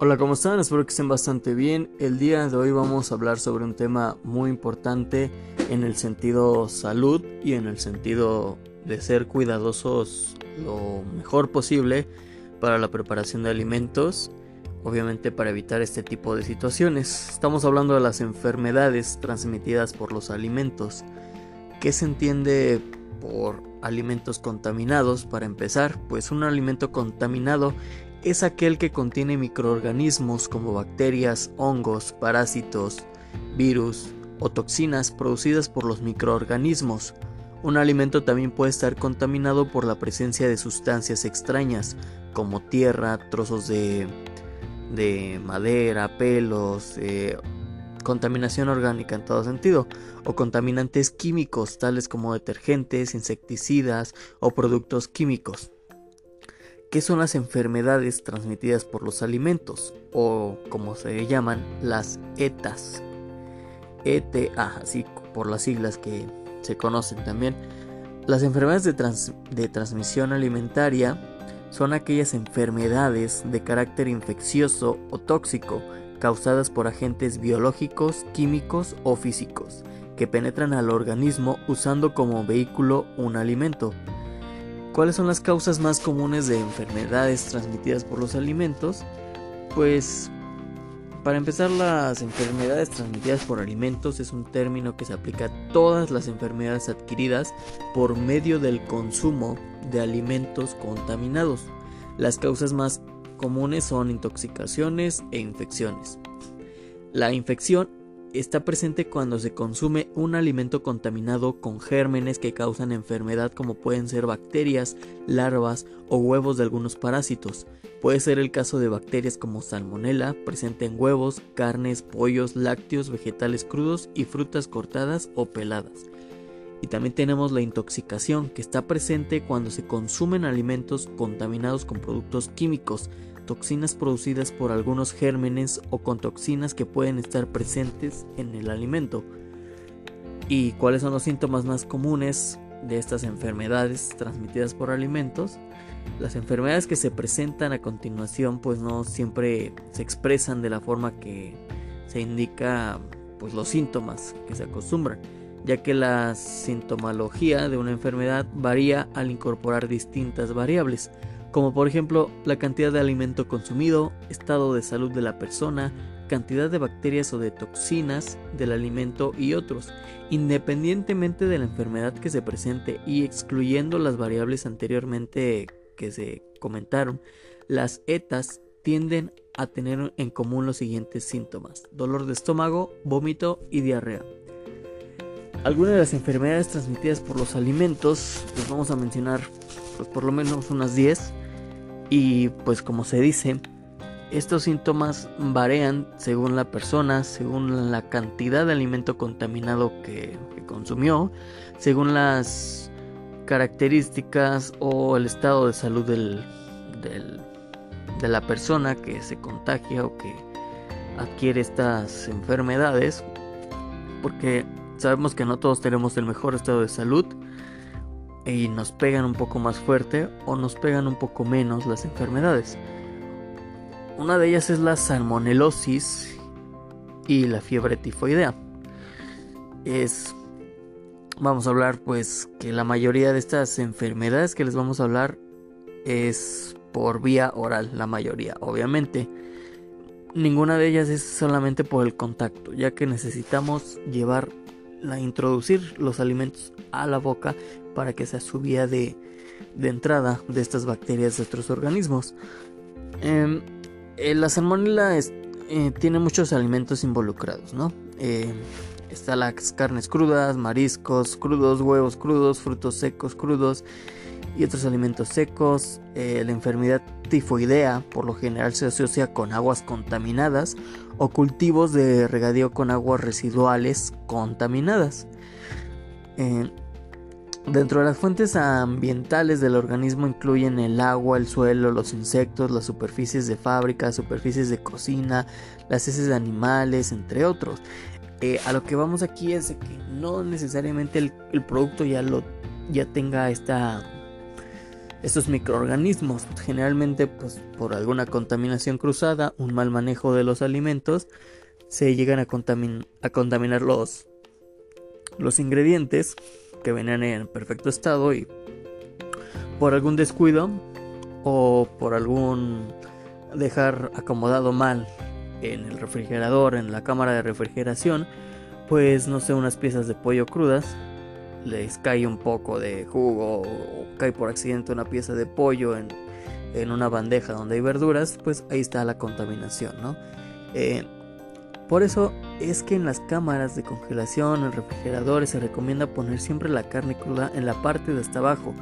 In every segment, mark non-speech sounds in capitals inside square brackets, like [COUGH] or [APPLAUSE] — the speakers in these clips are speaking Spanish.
Hola, ¿cómo están? Espero que estén bastante bien. El día de hoy vamos a hablar sobre un tema muy importante en el sentido salud y en el sentido de ser cuidadosos lo mejor posible para la preparación de alimentos, obviamente para evitar este tipo de situaciones. Estamos hablando de las enfermedades transmitidas por los alimentos. ¿Qué se entiende por alimentos contaminados? Para empezar, pues un alimento contaminado es aquel que contiene microorganismos como bacterias, hongos, parásitos, virus o toxinas producidas por los microorganismos. Un alimento también puede estar contaminado por la presencia de sustancias extrañas como tierra, trozos de, madera, pelos, eh, contaminación orgánica en todo sentido, o contaminantes químicos tales como detergentes, insecticidas o productos químicos. ¿Qué son las enfermedades transmitidas por los alimentos? O como se llaman, las ETAs. ETA, así por las siglas que se conocen también. Las enfermedades de, de transmisión alimentaria son aquellas enfermedades de carácter infeccioso o tóxico causadas por agentes biológicos, químicos o físicos que penetran al organismo usando como vehículo un alimento ¿Cuáles son las causas más comunes de enfermedades transmitidas por los alimentos? Pues para empezar, las enfermedades transmitidas por alimentos es un término que se aplica a todas las enfermedades adquiridas por medio del consumo de alimentos contaminados. Las causas más comunes son intoxicaciones e infecciones. La infección está presente cuando se consume un alimento contaminado con gérmenes que causan enfermedad como pueden ser bacterias, larvas o huevos de algunos parásitos. Puede ser el caso de bacterias como salmonella, presente en huevos, carnes, pollos, lácteos, vegetales crudos y frutas cortadas o peladas. Y también tenemos la intoxicación, que está presente cuando se consumen alimentos contaminados con productos químicos, toxinas producidas por algunos gérmenes o con toxinas que pueden estar presentes en el alimento. ¿Y cuáles son los síntomas más comunes de estas enfermedades transmitidas por alimentos? Las enfermedades que se presentan a continuación pues no siempre se expresan de la forma que se indica pues los síntomas que se acostumbran, ya que la sintomología de una enfermedad varía al incorporar distintas variables como por ejemplo la cantidad de alimento consumido, estado de salud de la persona, cantidad de bacterias o de toxinas del alimento y otros, independientemente de la enfermedad que se presente y excluyendo las variables anteriormente que se comentaron, las ETAs tienden a tener en común los siguientes síntomas, dolor de estómago, vómito y diarrea. Algunas de las enfermedades transmitidas por los alimentos, les vamos a mencionar pues, por lo menos unas 10, y pues como se dice, estos síntomas varían según la persona, según la cantidad de alimento contaminado que, consumió, según las características o el estado de salud del, de la persona que se contagia o que adquiere estas enfermedades. Porque sabemos que no todos tenemos el mejor estado de salud y nos pegan un poco más fuerte o nos pegan un poco menos las enfermedades. Una de ellas es la salmonelosis y la fiebre tifoidea. Es vamos a hablar pues que la mayoría de estas enfermedades que les vamos a hablar es por vía oral, la mayoría, obviamente. Ninguna de ellas es solamente por el contacto, ya que necesitamos llevar la introducir los alimentos a la boca para que sea su vía de, entrada de estas bacterias de otros organismos. Em, eh, la salmonella eh, tiene muchos alimentos involucrados, ¿no? Eh, están las carnes crudas, mariscos crudos, huevos crudos, frutos secos crudos y otros alimentos secos. la enfermedad tifoidea por lo general se asocia con aguas contaminadas o cultivos de regadío con aguas residuales contaminadas. Dentro de las fuentes ambientales del organismo incluyen el agua, el suelo, los insectos, las superficies de fábrica, superficies de cocina, las heces de animales, entre otros. Eh, a lo que vamos aquí es que no necesariamente el, producto ya lo ya tenga esta estos microorganismos. Generalmente pues, por alguna contaminación cruzada, un mal manejo de los alimentos, se llegan a, a contaminar los, los ingredientes que venían en perfecto estado y por algún descuido o por algún dejar acomodado mal en el refrigerador, en la cámara de refrigeración, pues no sé, unas piezas de pollo crudas, les cae un poco de jugo o cae por accidente una pieza de pollo en, una bandeja donde hay verduras, pues ahí está la contaminación, ¿no? Eh, por eso es que en las cámaras de congelación, en refrigeradores, se recomienda poner siempre la carne cruda en la parte de hasta abajo.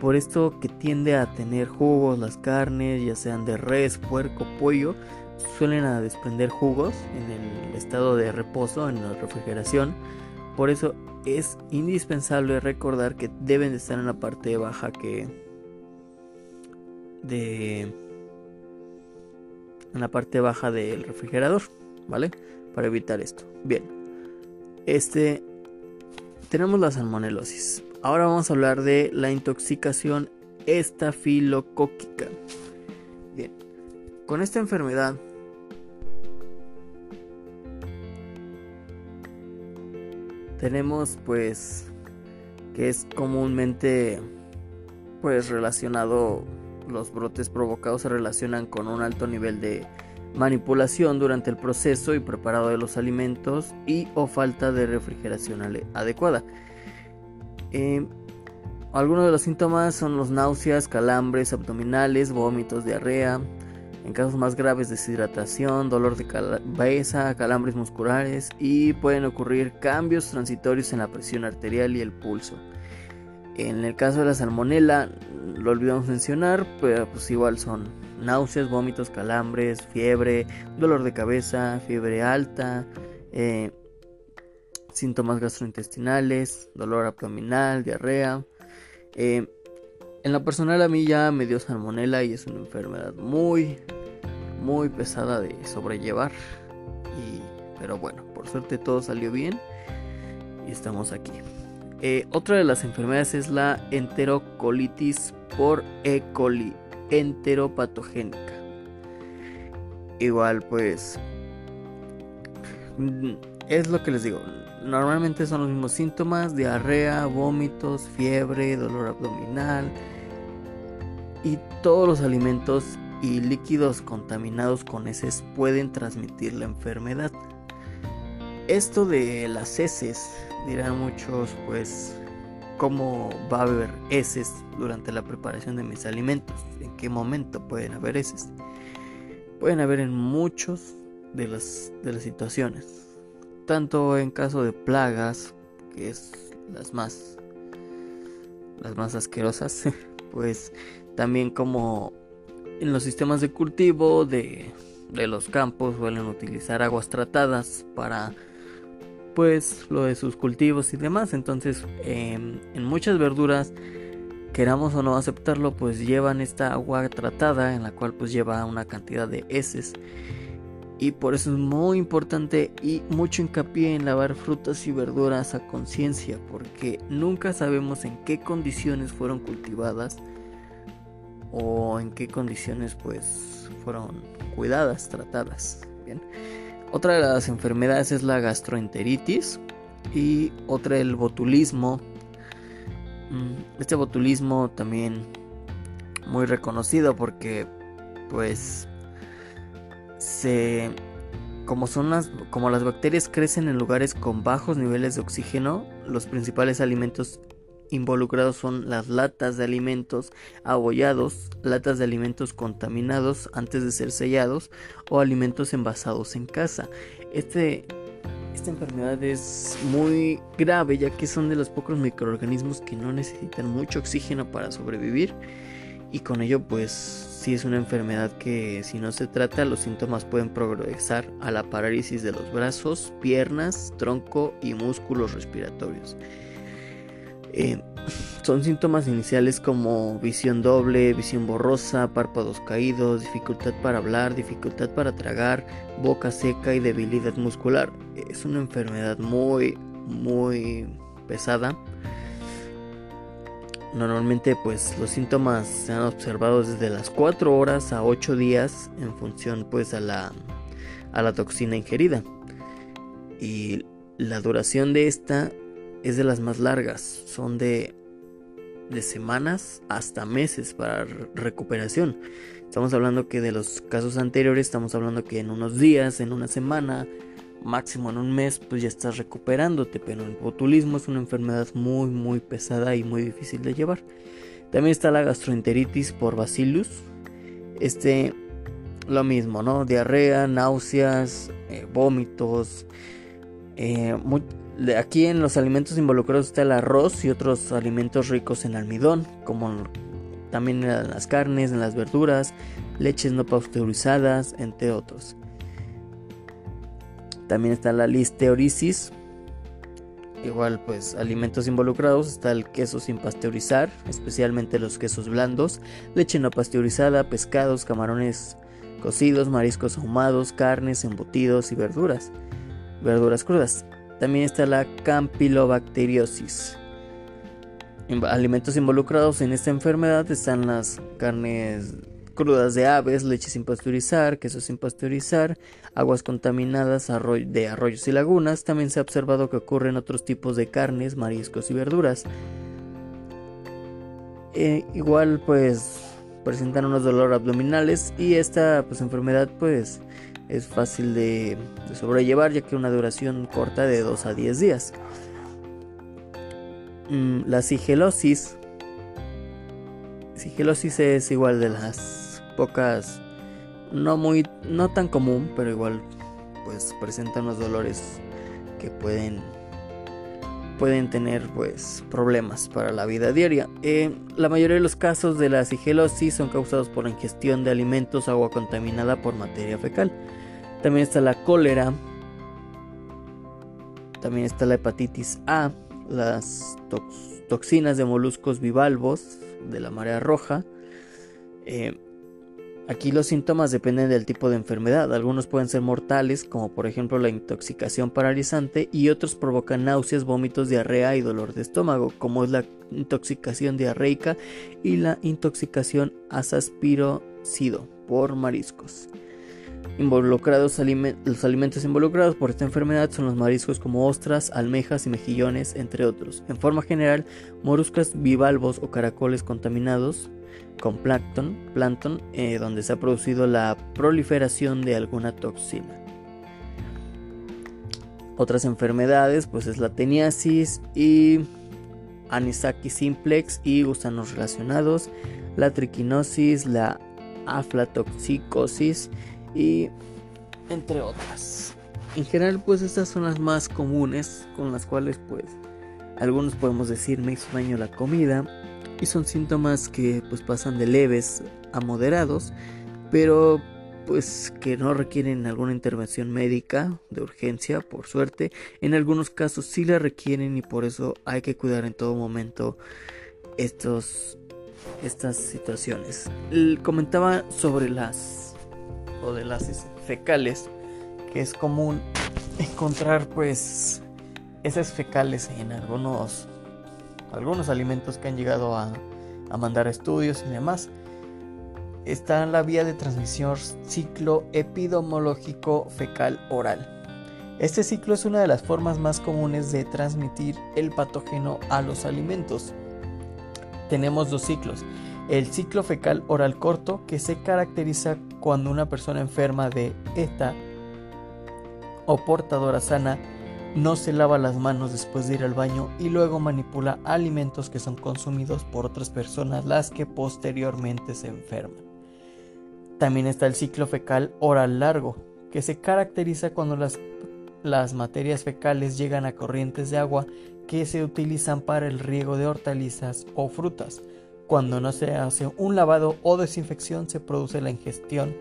Por esto que tiende a tener jugos las carnes, ya sean de res, puerco, pollo, suelen a desprender jugos en el estado de reposo, en la refrigeración. Por eso es indispensable recordar que deben de estar en la parte baja que de en la parte baja del refrigerador, ¿vale? Para evitar esto. Bien. Este tenemos la salmonelosis. Ahora vamos a hablar de la intoxicación estafilocóquica. Bien. Con esta enfermedad tenemos pues que es comúnmente pues relacionado los brotes provocados se relacionan con un alto nivel de manipulación durante el proceso y preparado de los alimentos y o falta de refrigeración adecuada. Eh, algunos de los síntomas son los náuseas, calambres abdominales, vómitos, diarrea, en casos más graves deshidratación, dolor de cabeza, calambres musculares y pueden ocurrir cambios transitorios en la presión arterial y el pulso. En el caso de la salmonela, lo olvidamos mencionar, pero pues igual son náuseas, vómitos, calambres, fiebre, dolor de cabeza, fiebre alta, eh, síntomas gastrointestinales, dolor abdominal, diarrea. Eh, en lo personal a mí ya me dio salmonela y es una enfermedad muy, muy pesada de sobrellevar. Y, pero bueno, por suerte todo salió bien y estamos aquí. Eh, otra de las enfermedades es la enterocolitis por E. coli enteropatogénica. Igual pues mm, es lo que les digo. Normalmente son los mismos síntomas, diarrea, vómitos, fiebre, dolor abdominal, y todos los alimentos y líquidos contaminados con heces pueden transmitir la enfermedad. Esto de las heces, dirán muchos, pues, ¿cómo va a haber heces durante la preparación de mis alimentos? ¿En qué momento pueden haber heces? Pueden haber en muchos de las, de las situaciones. Tanto en caso de plagas, que es las más, las más asquerosas, [LAUGHS] pues también como en los sistemas de cultivo de, los campos suelen utilizar aguas tratadas para pues lo de sus cultivos y demás. Entonces em, en muchas verduras queramos o no aceptarlo pues llevan esta agua tratada en la cual pues lleva una cantidad de heces y por eso es muy importante y mucho hincapié en lavar frutas y verduras a conciencia porque nunca sabemos en qué condiciones fueron cultivadas o en qué condiciones pues fueron cuidadas, tratadas. Bien. Otra de las enfermedades es la gastroenteritis y otra el botulismo. Mm, este botulismo también muy reconocido porque pues se como son las como las bacterias crecen en lugares con bajos niveles de oxígeno, los principales alimentos involucrados son las latas de alimentos abollados, latas de alimentos contaminados antes de ser sellados o alimentos envasados en casa. Este, esta enfermedad es muy grave ya que son de los pocos microorganismos que no necesitan mucho oxígeno para sobrevivir y con ello pues si es una enfermedad que si no se trata los síntomas pueden progresar a la parálisis de los brazos, piernas, tronco y músculos respiratorios. Eh, son síntomas iniciales como visión doble, visión borrosa, párpados caídos, dificultad para hablar, dificultad para tragar, boca seca y debilidad muscular. Es una enfermedad muy, muy pesada. Normalmente pues los síntomas se han observado desde las 4 horas a 8 días en función pues a la, a la toxina ingerida. Y la duración de esta es de las más largas, son de, de semanas hasta meses para recuperación. Estamos hablando que de los casos anteriores, estamos hablando que en unos días, en una semana, máximo en un mes, pues ya estás recuperándote. Pero el botulismo es una enfermedad muy, muy pesada y muy difícil de llevar. También está la gastroenteritis por bacillus. Este, lo mismo, ¿no? Diarrea, náuseas, eh, vómitos. Eh, aquí en los alimentos involucrados está el arroz y otros alimentos ricos en almidón, como también en las carnes, en las verduras, leches no pasteurizadas, entre otros. También está la listeorisis. Igual pues alimentos involucrados está el queso sin pasteurizar, especialmente los quesos blandos, leche no pasteurizada, pescados, camarones cocidos, mariscos ahumados, carnes, embutidos y verduras. Verduras crudas. También está la campylobacteriosis. Alimentos involucrados en esta enfermedad están las carnes crudas de aves, leche sin pasteurizar, queso sin pasteurizar, aguas contaminadas de arroyos y lagunas. También se ha observado que ocurre en otros tipos de carnes, mariscos y verduras. Eh, igual pues presentan unos dolores abdominales y esta pues enfermedad pues es fácil de, sobrellevar ya que una duración corta de 2 a 10 días. Mm, la sigelosis. Sigelosis es igual de las pocas, no muy, no tan común, pero igual pues presentan los dolores que pueden pueden tener pues problemas para la vida diaria. Eh, la mayoría de los casos de la sigelosis son causados por ingestión de alimentos, agua contaminada por materia fecal. También está la cólera. También está la hepatitis A, las toxinas de moluscos bivalvos de la marea roja. Eh, Aquí los síntomas dependen del tipo de enfermedad. Algunos pueden ser mortales, como por ejemplo la intoxicación paralizante, y otros provocan náuseas, vómitos, diarrea y dolor de estómago, como es la intoxicación diarreica y la intoxicación asaspirocido por mariscos. Involucrados los alimentos involucrados por esta enfermedad son los mariscos como ostras, almejas y mejillones, entre otros. En forma general, moluscas bivalvos o caracoles contaminados con plancton, plancton eh, donde se ha producido la proliferación de alguna toxina. Otras enfermedades pues es la teniasis y anisakis simplex y gusanos relacionados, la triquinosis, la aflatoxicosis y entre otras. En general pues estas son las más comunes con las cuales pues algunos podemos decir me daño la comida y son síntomas que pues pasan de leves a moderados, pero pues que no requieren alguna intervención médica de urgencia, por suerte. En algunos casos sí la requieren y por eso hay que cuidar en todo momento estos estas situaciones. comentaba sobre las o de las fecales que es común encontrar pues esas fecales en algunos algunos alimentos que han llegado a, mandar estudios y demás. Está la vía de transmisión ciclo epidemiológico fecal oral. Este ciclo es una de las formas más comunes de transmitir el patógeno a los alimentos. Tenemos dos ciclos. El ciclo fecal oral corto, que se caracteriza cuando una persona enferma de ETA o portadora sana no se lava las manos después de ir al baño y luego manipula alimentos que son consumidos por otras personas las que posteriormente se enferman. También está el ciclo fecal oral largo, que se caracteriza cuando las, las materias fecales llegan a corrientes de agua que se utilizan para el riego de hortalizas o frutas. Cuando no se hace un lavado o desinfección se produce la ingestión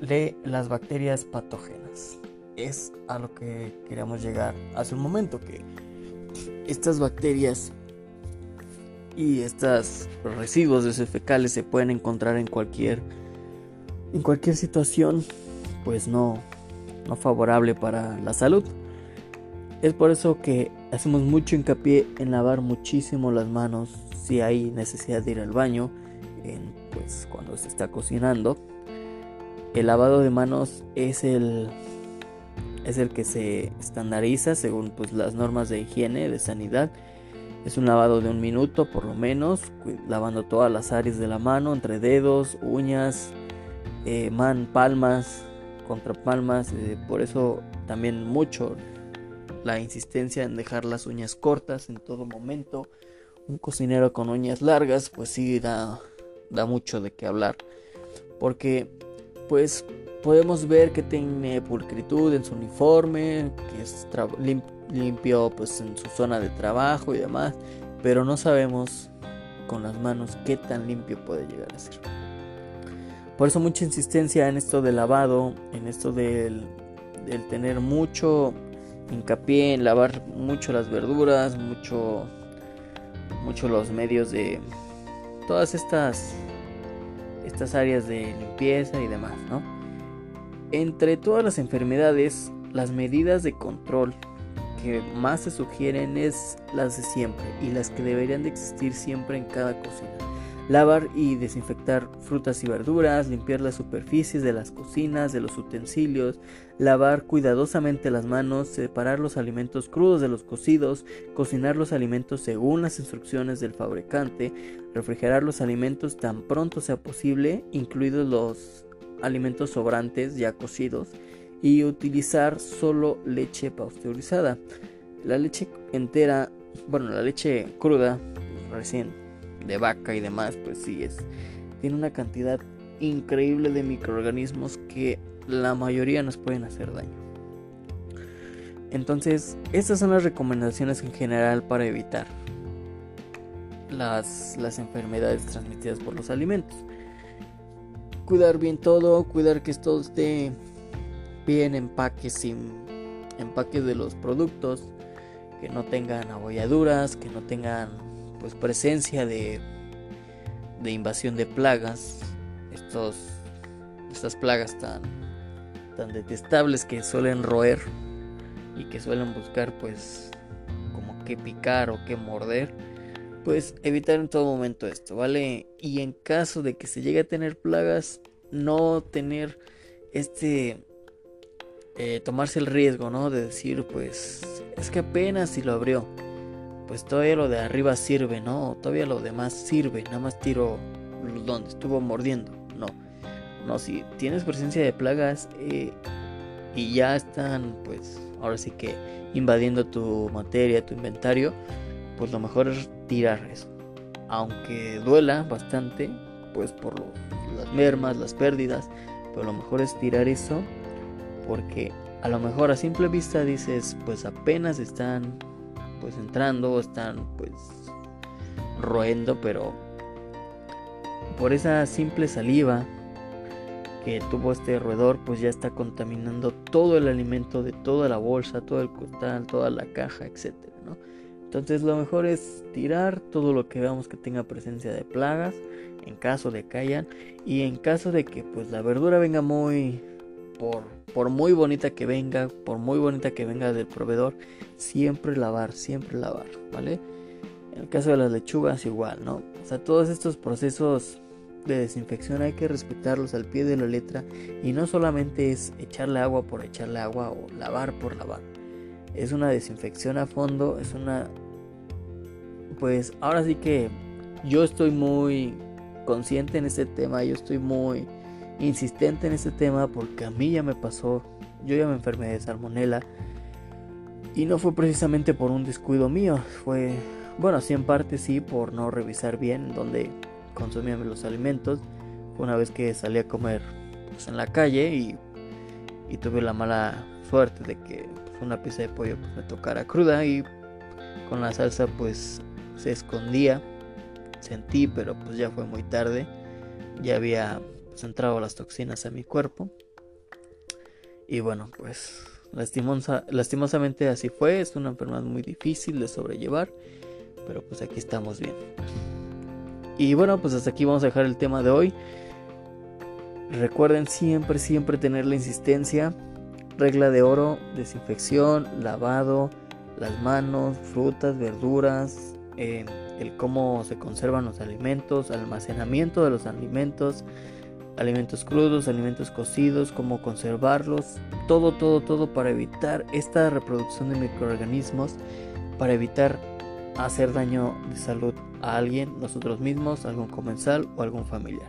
de las bacterias patógenas es a lo que queríamos llegar hace un momento, que estas bacterias y estos residuos de fecales se pueden encontrar en cualquier en cualquier situación pues no no favorable para la salud. Es por eso que hacemos mucho hincapié en lavar muchísimo las manos si hay necesidad de ir al baño en, pues cuando se está cocinando el lavado de manos es el es el que se estandariza según pues, las normas de higiene de sanidad. Es un lavado de un minuto por lo menos lavando todas las áreas de la mano entre dedos uñas eh, man palmas contra palmas eh, por eso también mucho la insistencia en dejar las uñas cortas en todo momento. Un cocinero con uñas largas pues sí da da mucho de qué hablar porque pues podemos ver que tiene pulcritud en su uniforme, que es limpio pues en su zona de trabajo y demás, pero no sabemos con las manos qué tan limpio puede llegar a ser. Por eso mucha insistencia en esto del lavado, en esto del, del tener mucho hincapié en lavar mucho las verduras, mucho, mucho los medios de todas estas estas áreas de limpieza y demás, ¿no? Entre todas las enfermedades, las medidas de control que más se sugieren es las de siempre y las que deberían de existir siempre en cada cocina. Lavar y desinfectar frutas y verduras, limpiar las superficies de las cocinas, de los utensilios, lavar cuidadosamente las manos, separar los alimentos crudos de los cocidos, cocinar los alimentos según las instrucciones del fabricante, refrigerar los alimentos tan pronto sea posible, incluidos los alimentos sobrantes ya cocidos, y utilizar solo leche pasteurizada. La leche entera, bueno, la leche cruda, recién de vaca y demás, pues sí es. Tiene una cantidad increíble de microorganismos que la mayoría nos pueden hacer daño. Entonces, estas son las recomendaciones en general para evitar las, las enfermedades transmitidas por los alimentos. Cuidar bien todo, cuidar que todo esté bien empaques sin empaques de los productos, que no tengan abolladuras, que no tengan pues presencia de, de invasión de plagas, estos, estas plagas tan, tan detestables que suelen roer y que suelen buscar pues como que picar o que morder, pues evitar en todo momento esto, ¿vale? Y en caso de que se llegue a tener plagas, no tener este... Eh, tomarse el riesgo, ¿no? De decir, pues, es que apenas si lo abrió pues todavía lo de arriba sirve, ¿no? Todavía lo demás sirve, nada más tiro donde estuvo mordiendo. No, no, si tienes presencia de plagas eh, y ya están, pues, ahora sí que invadiendo tu materia, tu inventario, pues lo mejor es tirar eso. Aunque duela bastante, pues por las mermas, las pérdidas, pero lo mejor es tirar eso porque a lo mejor a simple vista dices, pues apenas están pues entrando, están pues roendo, pero por esa simple saliva que tuvo este roedor, pues ya está contaminando todo el alimento de toda la bolsa, todo el costal, toda la caja, etcétera, ¿no? Entonces lo mejor es tirar todo lo que veamos que tenga presencia de plagas, en caso de que hayan, y en caso de que pues la verdura venga muy por por muy bonita que venga, por muy bonita que venga del proveedor, siempre lavar, siempre lavar, ¿vale? En el caso de las lechugas igual, ¿no? O sea, todos estos procesos de desinfección hay que respetarlos al pie de la letra y no solamente es echarle agua por echarle agua o lavar por lavar. Es una desinfección a fondo, es una... Pues ahora sí que yo estoy muy consciente en este tema, yo estoy muy insistente en este tema porque a mí ya me pasó, yo ya me enfermé de salmonela y no fue precisamente por un descuido mío, fue, bueno, sí en parte sí por no revisar bien dónde consumía los alimentos. Fue una vez que salí a comer pues, en la calle y, y, tuve la mala suerte de que pues, una pieza de pollo pues, me tocara cruda y con la salsa pues se escondía. Sentí, pero pues ya fue muy tarde. Ya había pues entraba las toxinas a mi cuerpo. Y bueno, pues lastimosa, lastimosamente así fue. Es una enfermedad muy difícil de sobrellevar. Pero pues aquí estamos bien. Y bueno, pues hasta aquí vamos a dejar el tema de hoy. Recuerden siempre, siempre tener la insistencia. Regla de oro, desinfección, lavado, las manos, frutas, verduras, eh, el cómo se conservan los alimentos, almacenamiento de los alimentos, alimentos crudos, alimentos cocidos, cómo conservarlos, todo, todo, todo para evitar esta reproducción de microorganismos, para evitar hacer daño de salud a alguien, nosotros mismos, algún comensal o algún familiar.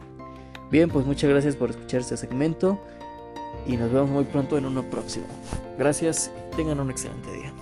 Bien, pues muchas gracias por escuchar este segmento y nos vemos muy pronto en uno próximo. Gracias, tengan un excelente día.